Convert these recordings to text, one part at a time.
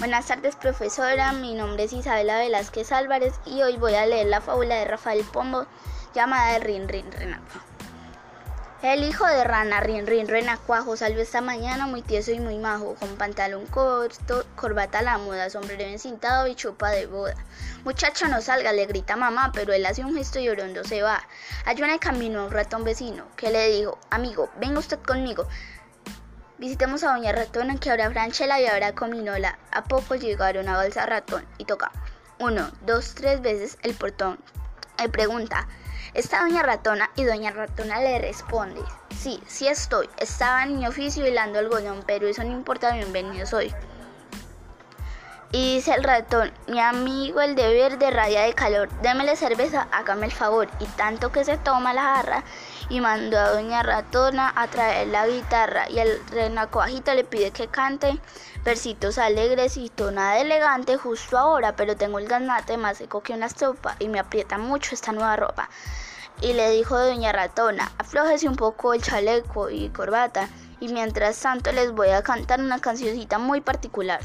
Buenas tardes profesora, mi nombre es Isabela Velázquez Álvarez y hoy voy a leer la fábula de Rafael Pombo llamada Rin Rin Renacuajo. El hijo de rana Rin Rin Renacuajo salió esta mañana muy tieso y muy majo, con pantalón corto, corbata a la moda, sombrero encintado y chupa de boda. Muchacho no salga, le grita mamá, pero él hace un gesto y llorando se va. En el camino un ratón vecino que le dijo, amigo, venga usted conmigo. Visitemos a Doña Ratona que habrá franchela y habrá cominola. A poco llegaron a Balsa Ratón y toca uno, dos, tres veces el portón. Le pregunta, ¿está Doña Ratona? Y Doña Ratona le responde, sí, sí estoy. Estaba en mi oficio hilando algodón, pero eso no importa, bienvenido soy. Y dice el ratón, mi amigo el de verde raya de calor, démele cerveza, hágame el favor. Y tanto que se toma la jarra y mandó a doña ratona a traer la guitarra y el renacuajito le pide que cante versitos alegres y nada elegante justo ahora, pero tengo el ganate más seco que una estopa y me aprieta mucho esta nueva ropa. Y le dijo doña ratona, aflójese un poco el chaleco y corbata y mientras tanto les voy a cantar una cancioncita muy particular.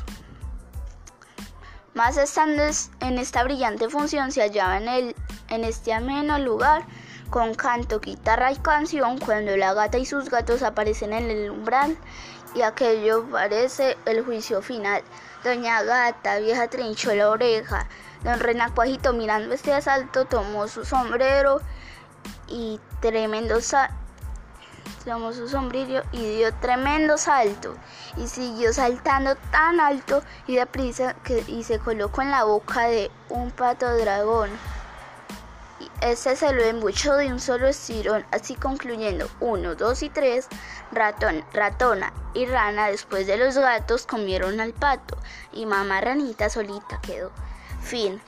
Más estando en esta brillante función se hallaba en, el, en este ameno lugar con canto, guitarra y canción cuando la gata y sus gatos aparecen en el umbral y aquello parece el juicio final. Doña Gata, vieja trinchó la oreja. Don Renacuajito mirando este asalto tomó su sombrero y tremendo tomó su sombrillo y dio tremendo salto y siguió saltando tan alto y deprisa que y se colocó en la boca de un pato dragón. Y ese se lo embuchó de un solo estirón, así concluyendo uno, dos y tres, ratón, ratona y rana después de los gatos comieron al pato y mamá ranita solita quedó. Fin.